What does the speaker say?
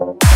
you